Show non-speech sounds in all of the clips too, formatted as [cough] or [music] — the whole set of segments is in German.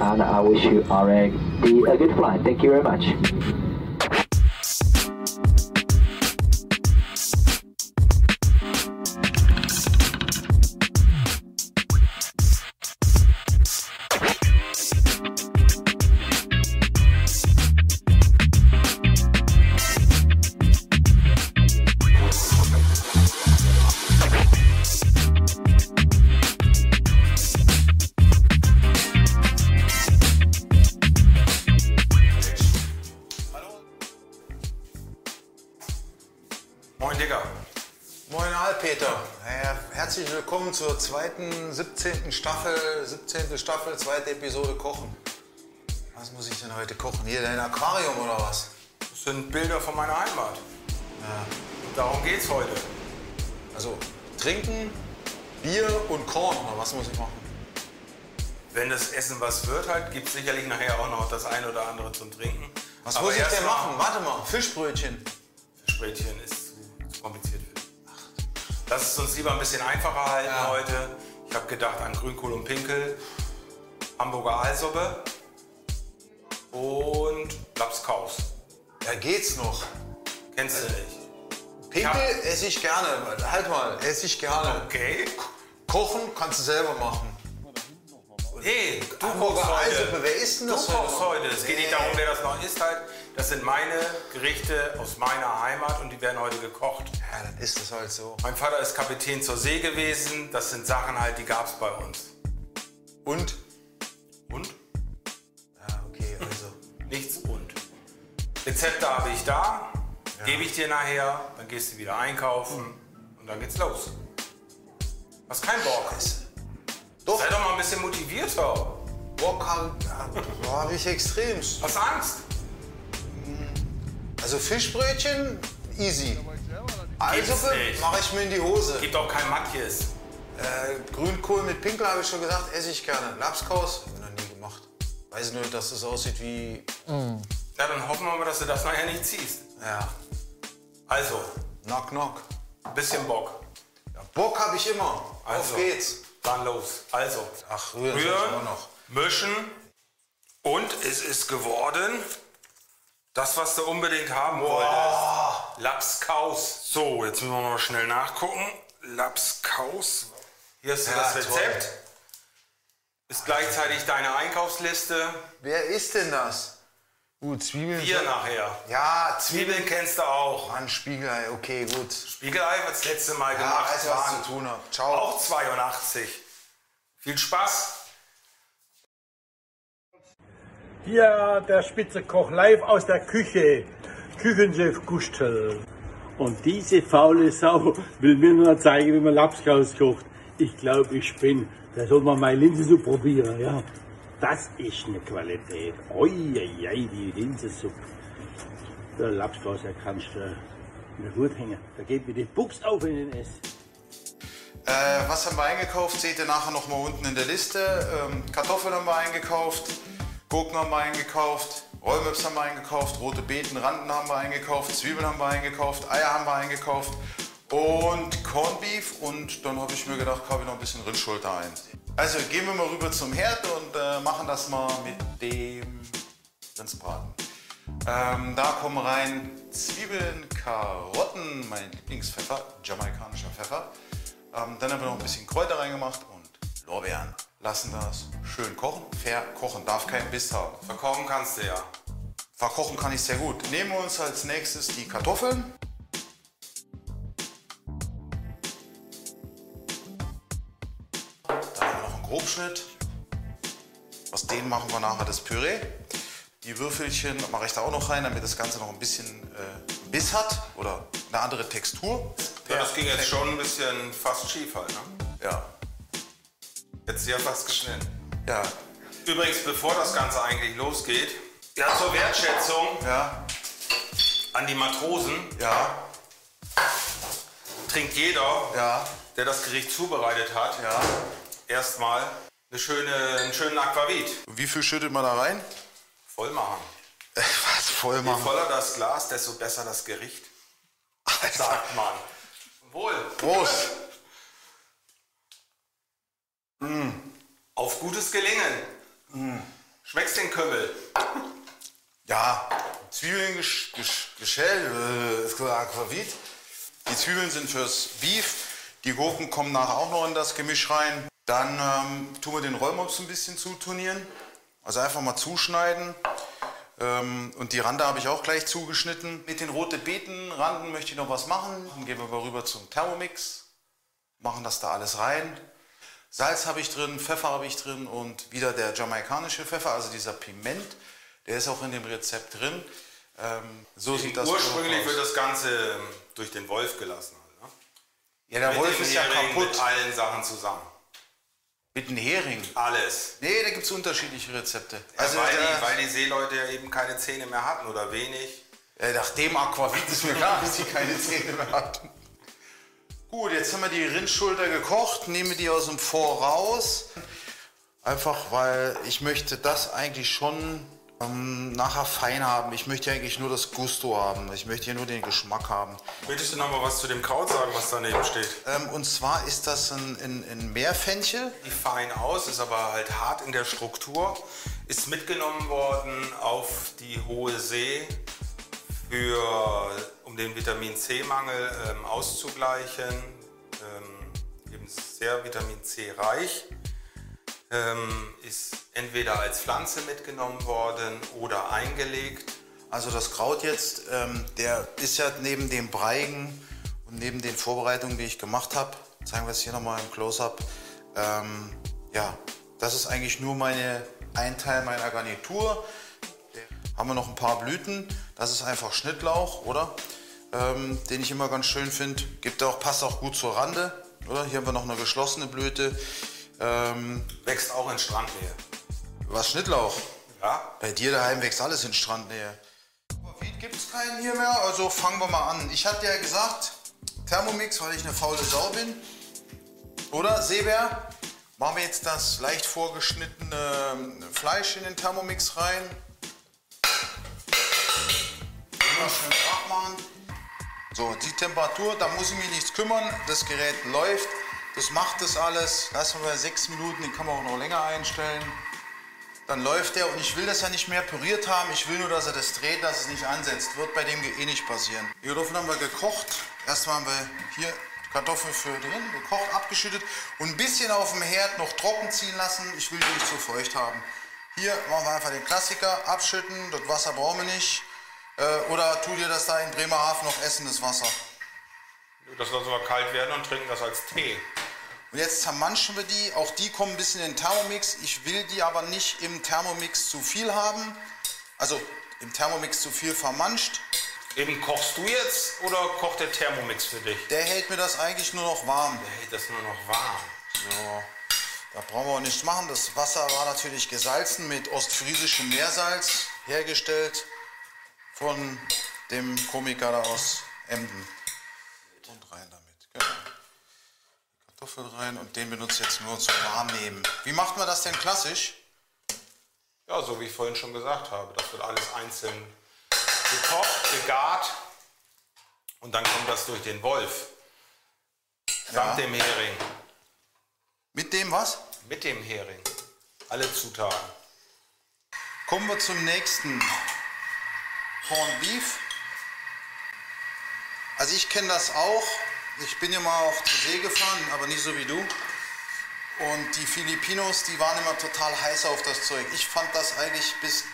and I wish you a good flight. Thank you very much. Willkommen zur zweiten, 17. Staffel, 17. Staffel, zweite Episode Kochen. Was muss ich denn heute kochen? Hier dein Aquarium oder was? Das sind Bilder von meiner Heimat. Und darum geht's heute. Also trinken, Bier und Korn. Oder was muss ich machen? Wenn das Essen was wird, halt, gibt es sicherlich nachher auch noch das eine oder andere zum Trinken. Was Aber muss ich denn machen? Warte mal, Fischbrötchen. Fischbrötchen ist zu, kompliziert. Lass es uns lieber ein bisschen einfacher halten Ja. heute. Ich habe gedacht an Grünkohl und Pinkel, Hamburger Aalsuppe und Lapskaus. Ja, geht's noch. Kennst du nicht? Pinkel Ja. esse ich gerne. Halt mal, esse ich gerne. Okay. Kochen kannst du selber machen. Hey, du Hamburger kochst heute. Wer isst denn das Du kochst heute? heute. Es geht nicht darum, wer das noch isst halt. Das sind meine Gerichte aus meiner Heimat und die werden heute gekocht. Ja, dann ist das halt so. Mein Vater ist Kapitän zur See gewesen. Das sind Sachen halt, die gab es bei uns. Und? Und? Ja, okay, also. [laughs] Nichts und. Rezepte habe ich da. Gebe ich dir nachher. Dann gehst du wieder einkaufen. Und dann geht's los. Hast keinen Bock? Doch, Sei doch mal ein bisschen motivierter. Bock habe hab ich extremst. Hast Angst? Also Fischbrötchen, easy. Eissuppe nicht. mache ich mir in die Hose. Gibt auch kein Matjes. Äh, Grünkohl mit Pinkel habe ich schon gesagt, esse ich gerne. Lapskaus, habe ich noch nie gemacht. Weiß nur, dass das aussieht wie... Ja, dann hoffen wir mal, dass du das nachher nicht ziehst. Ja, Also, knock knock. bisschen Bock. Ja, Bock habe ich immer. Also. Auf geht's. Dann los. Also, Ach, rühren rühren, auch noch. mischen und es ist geworden das, was du unbedingt haben wolltest. Lapskaus. So, jetzt müssen wir mal schnell nachgucken. Lapskaus. Hier ist Ja, das toll. Rezept. Ist gleichzeitig deine Einkaufsliste. Wer ist denn das? Gut, Zwiebeln. Hier nachher. Ja, Zwiebeln. Zwiebeln kennst du auch. Mann, Spiegelei, okay, gut. Spiegelei wird das letzte Mal Ja, gemacht. weiß, was zu tun. Ciao. Auch 82. Viel Spaß. Hier der Spitzekoch live aus der Küche. Küchenchef Gustl. Und diese faule Sau will mir nur zeigen, wie man Lapskaus kocht. Ich glaube, ich bin. Da soll man meine Linsensuppe probieren, ja. Das ist eine Qualität. Oi, oi, oi, die Linsensuppe. Der Lapskaus, der kannst du der Hut hängen. Da geht mir die Buchs auf in den Ess. Äh, was haben wir eingekauft? Seht ihr nachher noch mal unten in der Liste. Ähm, Kartoffeln haben wir eingekauft, Gurken haben wir eingekauft, Rollmöps haben wir eingekauft, rote Beeten, Randen haben wir eingekauft, Zwiebeln haben wir eingekauft, Eier haben wir eingekauft und Corned Beef. Und dann habe ich mir gedacht, kaufe ich noch ein bisschen Rindschulter ein. Also gehen wir mal rüber zum Herd und äh, machen das mal mit dem Rindsbraten. Ähm, da kommen rein Zwiebeln, Karotten, mein Lieblingspfeffer, jamaikanischer Pfeffer. Ähm, dann haben wir noch ein bisschen Kräuter reingemacht und Lorbeeren. Lassen das schön kochen. Verkochen darf keinen Biss haben. Verkochen kannst du ja. Verkochen kann ich sehr gut. Nehmen wir uns als nächstes die Kartoffeln. Dann haben wir noch einen Grobschnitt. Aus denen machen wir nachher das Püree. Die Würfelchen mache ich da auch noch rein, damit das Ganze noch ein bisschen äh, Biss hat oder eine andere Textur. Ja, das ging jetzt schon ein bisschen fast schief halt, ne? Ja. Jetzt ja fast geschnitten. Ja. Übrigens, bevor das Ganze eigentlich losgeht, ja, zur Wertschätzung Ja. an die Matrosen Ja. trinkt jeder, Ja. der das Gericht zubereitet hat, Ja. erstmal eine schöne, einen schönen Aquavit. Wie viel schüttet man da rein? Voll machen. Was voll Je machen. voller das Glas, desto besser das Gericht, sagt man. Wohl. Prost. Auf gutes Gelingen. Schmeckst den Kümmel? Ja, Zwiebeln gesch gesch geschält, äh, Aquavit. Die Zwiebeln sind fürs Beef. Die Gurken kommen nachher auch noch in das Gemisch rein. Dann ähm, tun wir den Rollmops ein bisschen zutonieren. Also einfach mal zuschneiden. Ähm, und die Rande habe ich auch gleich zugeschnitten. Mit den roten Beetenranden möchte ich noch was machen. Dann gehen wir mal rüber zum Thermomix. Machen das da alles rein. Salz habe ich drin, Pfeffer habe ich drin und wieder der jamaikanische Pfeffer, also dieser Piment. Der ist auch in dem Rezept drin. Ähm, so sieht das Ursprünglich aus. wird das Ganze ähm, durch den Wolf gelassen. Halt, ne? Ja, der Mit Wolf dem ist ja Hering, kaputt. Mit allen Sachen zusammen. Mit einem Hering. Alles. Nee, da gibt es unterschiedliche Rezepte. Also Also weil, die, weil die Seeleute ja eben keine Zähne mehr hatten oder wenig. äh, nach dem Aquavit ist mir klar, dass die keine Zähne mehr hatten. Gut, jetzt haben wir die Rindschulter gekocht, nehme die aus dem Vor raus. Einfach weil ich möchte das eigentlich schon ähm, nachher fein haben. Ich möchte eigentlich nur das Gusto haben. Ich möchte hier nur den Geschmack haben. Möchtest du noch mal was zu dem Kraut sagen, was daneben steht? Ähm, und zwar ist das ein, ein, ein Meerfenchel. Sieht fein aus, ist aber halt hart in der Struktur. Ist mitgenommen worden auf die hohe See, für, um den Vitamin C-Mangel ähm, auszugleichen. Ähm, eben sehr Vitamin C reich. Ähm, ist entweder als Pflanze mitgenommen worden oder eingelegt. Also das Kraut jetzt, ähm, der ist ja neben dem Breigen und neben den Vorbereitungen, die ich gemacht habe, zeigen wir es hier nochmal im Close-Up, ähm, ja, das ist eigentlich nur meine, ein Teil meiner Garnitur. Haben wir noch ein paar Blüten, das ist einfach Schnittlauch, oder? Ähm, den ich immer ganz schön finde. Gibt auch, passt auch gut zur Rande, oder? Hier haben wir noch eine geschlossene Blüte. Ähm, Wächst auch in Strandnähe. was Schnittlauch? Ja? Bei dir daheim wächst alles in Strandnähe. Aquavit gibt es keinen hier mehr, also fangen wir mal an. Ich hatte ja gesagt, Thermomix, weil ich eine faule Sau bin. Oder, Seebär? Machen wir jetzt das leicht vorgeschnittene ähm, Fleisch in den Thermomix rein. Immer schön machen. So, die Temperatur, da muss ich mich nichts kümmern. Das Gerät läuft. Das macht das alles. Lassen wir sechs Minuten, den kann man auch noch länger einstellen. Dann läuft er und ich will das ja nicht mehr püriert haben. Ich will nur, dass er das dreht, dass es nicht ansetzt. Wird bei dem eh nicht passieren. Die Kartoffeln haben wir gekocht. Erstmal haben wir hier Kartoffeln für drin, gekocht, abgeschüttet und ein bisschen auf dem Herd noch trocken ziehen lassen. Ich will die nicht zu feucht haben. Hier machen wir einfach den Klassiker, abschütten. Das Wasser brauchen wir nicht. Äh, oder tu dir das da in Bremerhaven noch essen, das Wasser. Das lassen wir kalt werden und trinken das als Tee. Und jetzt zermanschen wir die. Auch die kommen ein bisschen in den Thermomix. Ich will die aber nicht im Thermomix zu viel haben. Also im Thermomix zu viel vermanscht. Eben kochst du jetzt oder kocht der Thermomix für dich? Der hält mir das eigentlich nur noch warm. Der hält das nur noch warm. So, da brauchen wir auch nichts machen. Das Wasser war natürlich gesalzen mit ostfriesischem Meersalz hergestellt von dem Komiker da aus Emden. Und rein damit. Genau. Die Kartoffel rein und den benutze ich jetzt nur zum Warmnehmen. Wie macht man das denn klassisch? Ja, so wie ich vorhin schon gesagt habe. Das wird alles einzeln gekocht, gegart und dann kommt das durch den Wolf. Samt Ja. dem Hering. Mit dem was? Mit dem Hering. Alle Zutaten. Kommen wir zum nächsten. Corned Beef. Also ich kenne das auch. Ich bin ja mal auch zur See gefahren, aber nicht so wie du. Und die Filipinos, die waren immer total heiß auf das Zeug. Ich fand das eigentlich bis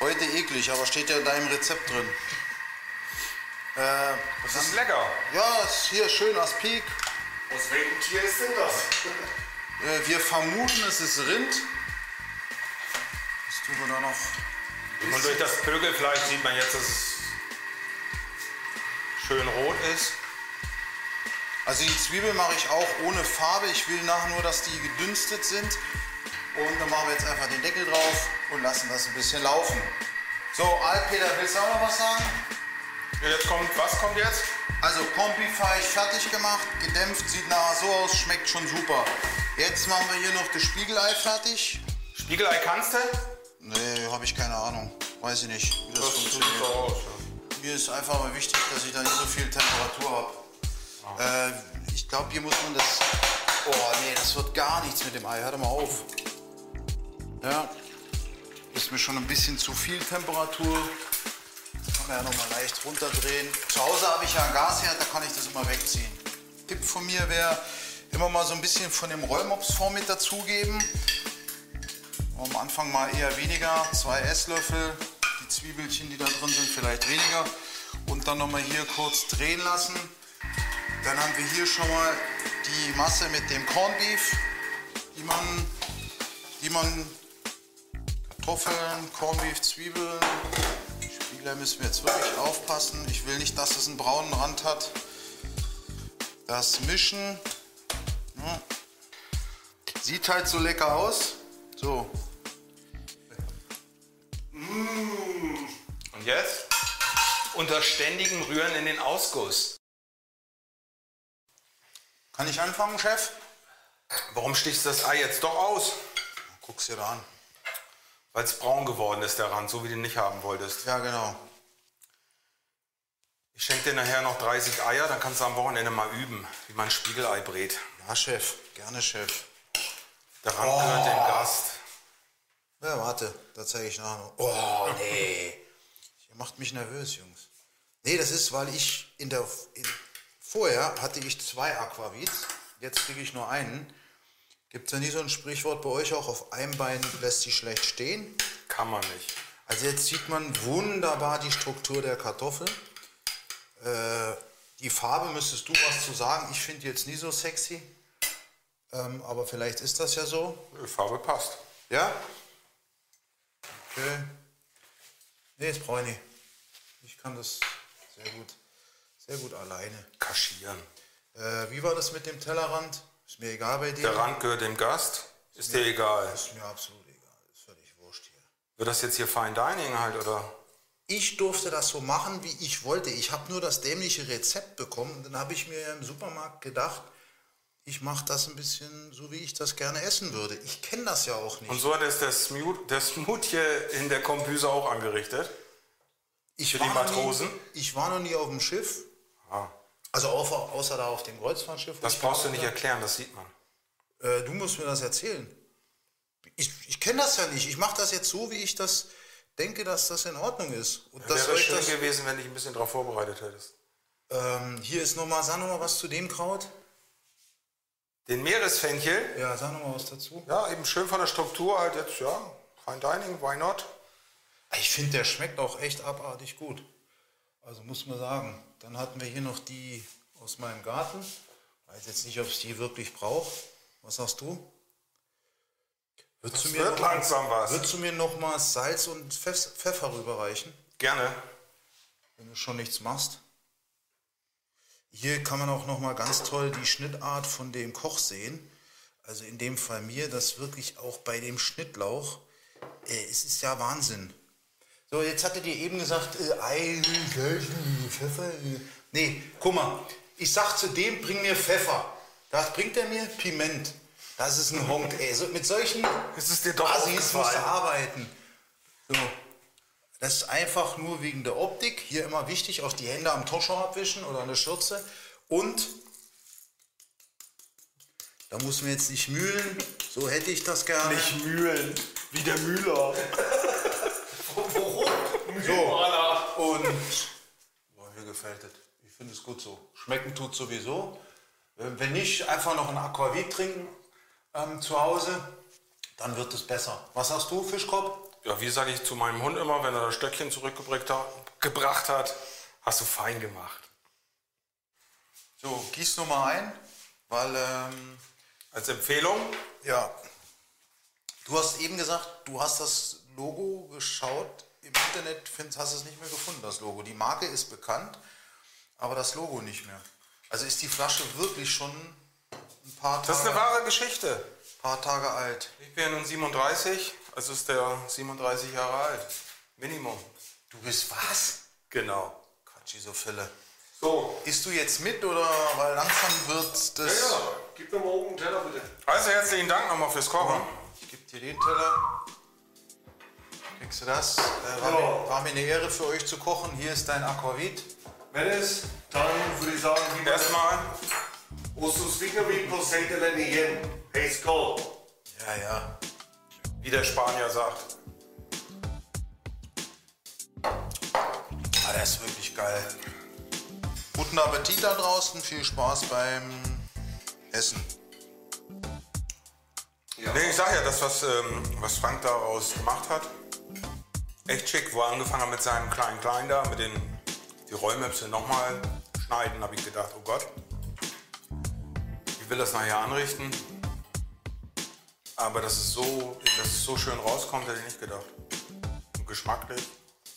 heute eklig, aber steht ja in deinem Rezept drin. Äh, Das ist lecker. ja, ist hier schön Aspik. Aus welchem Tier ist denn das? Äh, wir vermuten, es ist Rind. Was tun wir da noch? Und durch das Pögelfleisch sieht man jetzt, dass es schön rot ist. Also die Zwiebeln mache ich auch ohne Farbe. Ich will nachher nur, dass die gedünstet sind. Und dann machen wir jetzt einfach den Deckel drauf und lassen das ein bisschen laufen. So, Alpeter, willst du auch noch was sagen? Ja, Jetzt kommt, was kommt jetzt? Also ich fertig gemacht, gedämpft, sieht nachher so aus, schmeckt schon super. Jetzt machen wir hier noch das Spiegelei fertig. Spiegelei kannst du? Habe ich keine Ahnung. Weiß ich nicht, wie das, Das funktioniert. aus. Mir ist einfach mal wichtig, dass ich da nicht so viel Temperatur habe. Äh, ich glaube, hier muss man das. Oh nee, das wird gar nichts mit dem Ei. Hör doch mal auf. Ja. Ist mir schon ein bisschen zu viel Temperatur. Kann man ja noch mal leicht runterdrehen. Zu Hause habe ich ja einen Gasherd, da kann ich das immer wegziehen. Tipp von mir wäre, immer mal so ein bisschen von dem Rollmops-Form mit dazugeben. Am Anfang mal eher weniger, zwei Esslöffel. Die Zwiebelchen, die da drin sind, vielleicht weniger. Und dann noch mal hier kurz drehen lassen. Dann haben wir hier schon mal die Masse mit dem Corned Beef, die man, die man Kartoffeln, Corned Beef, Zwiebeln. Spieler müssen wir jetzt wirklich aufpassen. Ich will nicht, dass es einen braunen Rand hat. Das mischen. Ja. Sieht halt so lecker aus. So. Und jetzt? Unter ständigem Rühren in den Ausguss. Kann ich anfangen, Chef? Warum stichst du das Ei jetzt doch aus? Guck's dir da an. Weil es braun geworden ist, der Rand, so wie du ihn nicht haben wolltest. Ja, genau. Ich schenke dir nachher noch 30 Eier, dann kannst du am Wochenende mal üben, wie man Spiegelei brät. Ja, Chef. Gerne, Chef. Der Rand gehört dem Gast. Ja, warte, da zeige ich nachher noch. Oh, nee. Macht mich nervös, Jungs. Nee, das ist, weil ich in der. In, vorher hatte ich zwei Aquavits, jetzt kriege ich nur einen. Gibt es ja nie so ein Sprichwort bei euch auch, auf einem Bein lässt sich schlecht stehen? Kann man nicht. Also jetzt sieht man wunderbar die Struktur der Kartoffel. Äh, die Farbe müsstest du was zu sagen. Ich finde jetzt nie so sexy. Ähm, aber vielleicht ist das ja so. Die Farbe passt. Ja? Okay. Nee, das brauche ich nicht. Ich kann das sehr gut, sehr gut alleine. Kaschieren. Äh, wie war das mit dem Tellerrand? Ist mir egal bei dir. Der Rand gehört dem Gast. Ist dir egal. Ist mir absolut egal. Ist völlig wurscht hier. Wird das jetzt hier Fine Dining halt, oder? Ich durfte das so machen, wie ich wollte. Ich habe nur das dämliche Rezept bekommen. Dann habe ich mir im Supermarkt gedacht, ich mache das ein bisschen so, wie ich das gerne essen würde. Ich kenne das ja auch nicht. Und so hat es der Smoothie in der Kombüse auch angerichtet. Ich für die war noch Matrosen? Nie, ich war noch nie auf dem Schiff. Ah, Also außer, außer da auf dem Kreuzfahrtschiff. das ich brauchst du nicht erklären, das sieht man. Äh, du musst mir das erzählen. Ich, ich kenne das ja nicht. Ich mache das jetzt so, wie ich das denke, dass das in Ordnung ist. Und dass Wäre euch schön das, gewesen, wenn du dich ein bisschen darauf vorbereitet hättest. ähm, hier ist nochmal, sag nochmal was zu dem Kraut. Den Meeresfenchel, Ja, sag nochmal was dazu. ja, eben schön von der Struktur halt jetzt, ja, Fine Dining, why not? Ich finde, der schmeckt auch echt abartig gut. Also muss man sagen. Dann hatten wir hier noch die aus meinem Garten. Weiß jetzt nicht, ob ich die wirklich brauche. Was sagst du? Würdest du, mir wird noch langsam was. würdest du mir noch mal Salz und Pfeff- Pfeffer rüberreichen, Gerne. wenn du schon nichts machst? Hier kann man auch noch mal ganz toll die Schnittart von dem Koch sehen. Also in dem Fall mir, das wirklich auch bei dem Schnittlauch, äh, es ist ja Wahnsinn. So, jetzt hattet ihr eben gesagt, äh, Ei, äh, Pfeffer. Äh. Nee, guck mal, ich sag zu dem, bring mir Pfeffer. Was bringt er mir? Piment. Das ist ein Honk, ey. So, mit solchen Es ist dir doch Assis musst du arbeiten. So. Das ist einfach nur wegen der Optik. Hier immer wichtig, auch die Hände am Toscher abwischen oder an der Schürze. Und da muss man jetzt nicht mühlen. So hätte ich das gerne. Nicht mühlen, wie der Mühler. So. Und boah, mir gefällt es. Ich finde es gut so. Schmecken tut sowieso. Äh, Wenn nicht, einfach noch ein Aquavit trinken ähm, zu Hause, dann wird es besser. Was hast du, Fischkopf? Ja, wie sage ich zu meinem Hund immer, wenn er das Stöckchen zurückgebracht hat, gebracht hat, hast du fein gemacht. So, gieß nur mal ein, weil ähm, Als Empfehlung, Ja. Du hast eben gesagt, du hast das Logo geschaut im Internet, findest, hast es nicht mehr gefunden, das Logo. Die Marke ist bekannt, aber das Logo nicht mehr. Also ist die Flasche wirklich schon ein paar das ist eine Tage, wahre Geschichte. paar Tage alt. Ich bin nun 37, also ist der 37 Jahre alt. Minimum. Du bist was? Genau. Quatschi, so Isst du jetzt mit oder weil langsam wird das. Ja, gib mir mal oben einen Teller bitte. also herzlichen Dank nochmal fürs Kochen. Ich gebe dir den Teller. Kriegst du das? Äh, war, ja. mir, war, mir, eine Ehre für euch zu kochen. Hier ist dein Aquavit. Wenn es, dann würde ich sagen, wie erstmal. Usus Vickery Prosente Lenien. Hey, Skull. Ja, ja. Wie der Spanier sagt. Ah, der ist wirklich geil. Guten Appetit da draußen. Viel Spaß beim Essen. Ja. Nee, ich sag ja, das, was, ähm, was Frank daraus gemacht hat, echt schick. Wo er angefangen hat mit seinem kleinen Klein da, mit den die Rollmöpse nochmal schneiden, habe ich gedacht, oh Gott, ich will das nachher anrichten. Aber dass es so, dass es so schön rauskommt, hätte ich nicht gedacht. Und geschmacklich,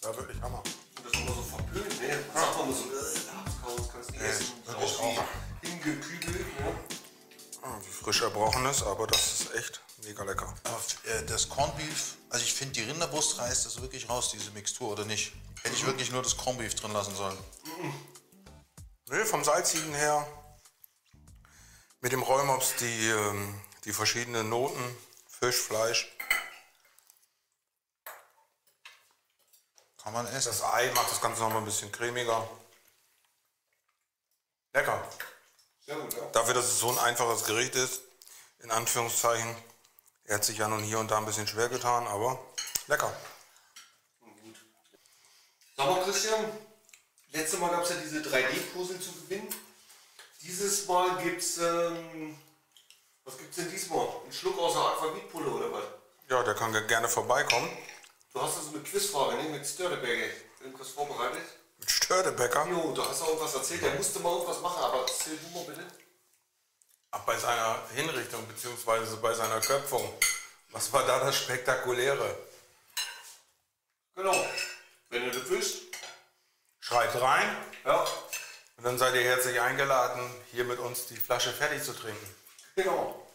war wirklich Hammer. Und das ist immer so verpönt, ne? Sagt man immer so, äh, Labskaus kannst du nicht essen. So wirklich aus auch. wie hingekübelt, ne? Ah, wie frisch erbrochenes, aber das ist echt mega lecker. Aber äh, das Corned Beef, also ich finde, die Rinderbrust reißt das wirklich raus, diese Mixtur, oder nicht? Hätte ich wirklich nur das Corned Beef drin lassen sollen. Nee, vom Salzigen her, mit dem Rollmops die, ähm, die verschiedenen Noten, Fisch, Fleisch. Kann man essen. Das Ei macht das Ganze noch mal ein bisschen cremiger. Lecker. Sehr gut, ja. Dafür, dass es so ein einfaches Gericht ist, in Anführungszeichen. Er hat sich ja nun hier und da ein bisschen schwer getan, aber lecker. Sag mal, Christian, letztes Mal gab es ja diese 3D-Puzzle zu gewinnen. Dieses Mal gibt's, ähm, was gibt's denn diesmal? Ein Schluck aus der Alphabetpulle oder was? Ja, der kann gerne vorbeikommen. Du hast also eine Quizfrage, ne? Mit Störteberger. Irgendwas vorbereitet? Mit Störtebäcker. Jo, du hast auch irgendwas erzählt. Der musste mal irgendwas machen, aber erzähl du mal bitte. Bei seiner Hinrichtung bzw. bei seiner Köpfung. Was war da das Spektakuläre? Genau. Wenn du das willst. Schreibt rein Ja. und dann seid ihr herzlich eingeladen, hier mit uns die Flasche fertig zu trinken. Genau.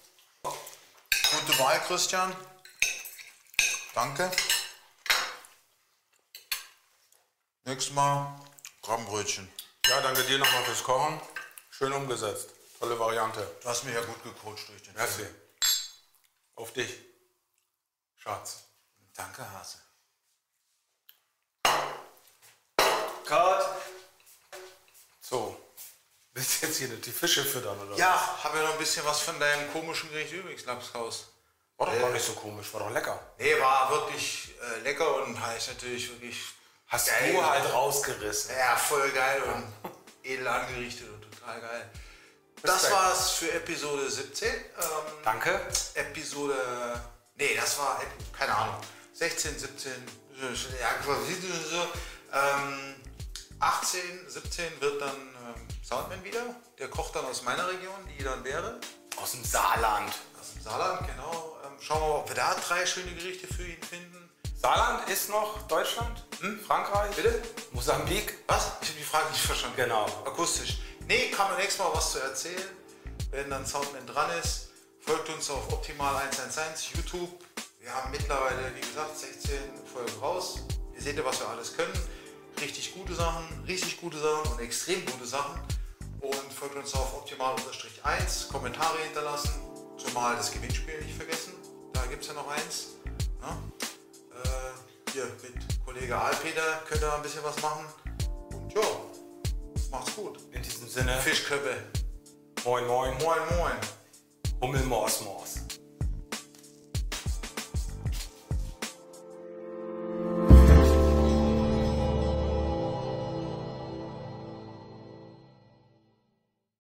Gute Wahl, Christian. Danke. Nächstes Mal Krabbenbrötchen. Ja, danke dir nochmal fürs Kochen. Schön umgesetzt. Tolle Variante. Du hast mich ja gut gecoacht durch den Merci. Auf dich. Schatz. Danke, Hase. Cut. So. Willst du jetzt hier die Fische füttern oder? Ja, habe ja noch ein bisschen was von deinem komischen Gericht übrigens, Lapskaus. War doch gar nicht so komisch, war doch lecker. Nee, war wirklich äh, lecker und heißt natürlich wirklich. Hast geil. du halt rausgerissen. Ja, voll geil und edel angerichtet und total geil. Das war's für Episode 17. Ähm, Danke. Episode. Nee, das war, Ep- keine Ahnung, 16, 17, ja, so. Ähm, 18, 17 wird dann ähm, Soundman wieder. Der kocht dann aus meiner Region, die dann wäre. Aus dem Saarland. Aus dem Saarland, genau. Ähm, schauen wir mal, ob wir da drei schöne Gerichte für ihn finden. Saarland ist noch Deutschland? Frankreich? Bitte? Mosambik? Was? Ich habe die Frage nicht verstanden. Genau. Akustisch. Nee, kann man nächstes Mal was zu erzählen, wenn dann Soundman dran ist. Folgt uns auf Optimal 111 YouTube. Wir haben mittlerweile, wie gesagt, 16 Folgen raus. Ihr seht ja, was wir alles können. Richtig gute Sachen, richtig gute Sachen und extrem gute Sachen. Und folgt uns auf Optimal-1, Kommentare hinterlassen. Zumal das Gewinnspiel nicht vergessen. Da gibt es ja noch eins. Ja? Äh, hier mit Kollege Alpeter könnt ihr ein bisschen was machen. Und ja, macht's gut. In diesem Sinne, Fischköppe. moin moin, Moin, moin. Hummel Mors Mors.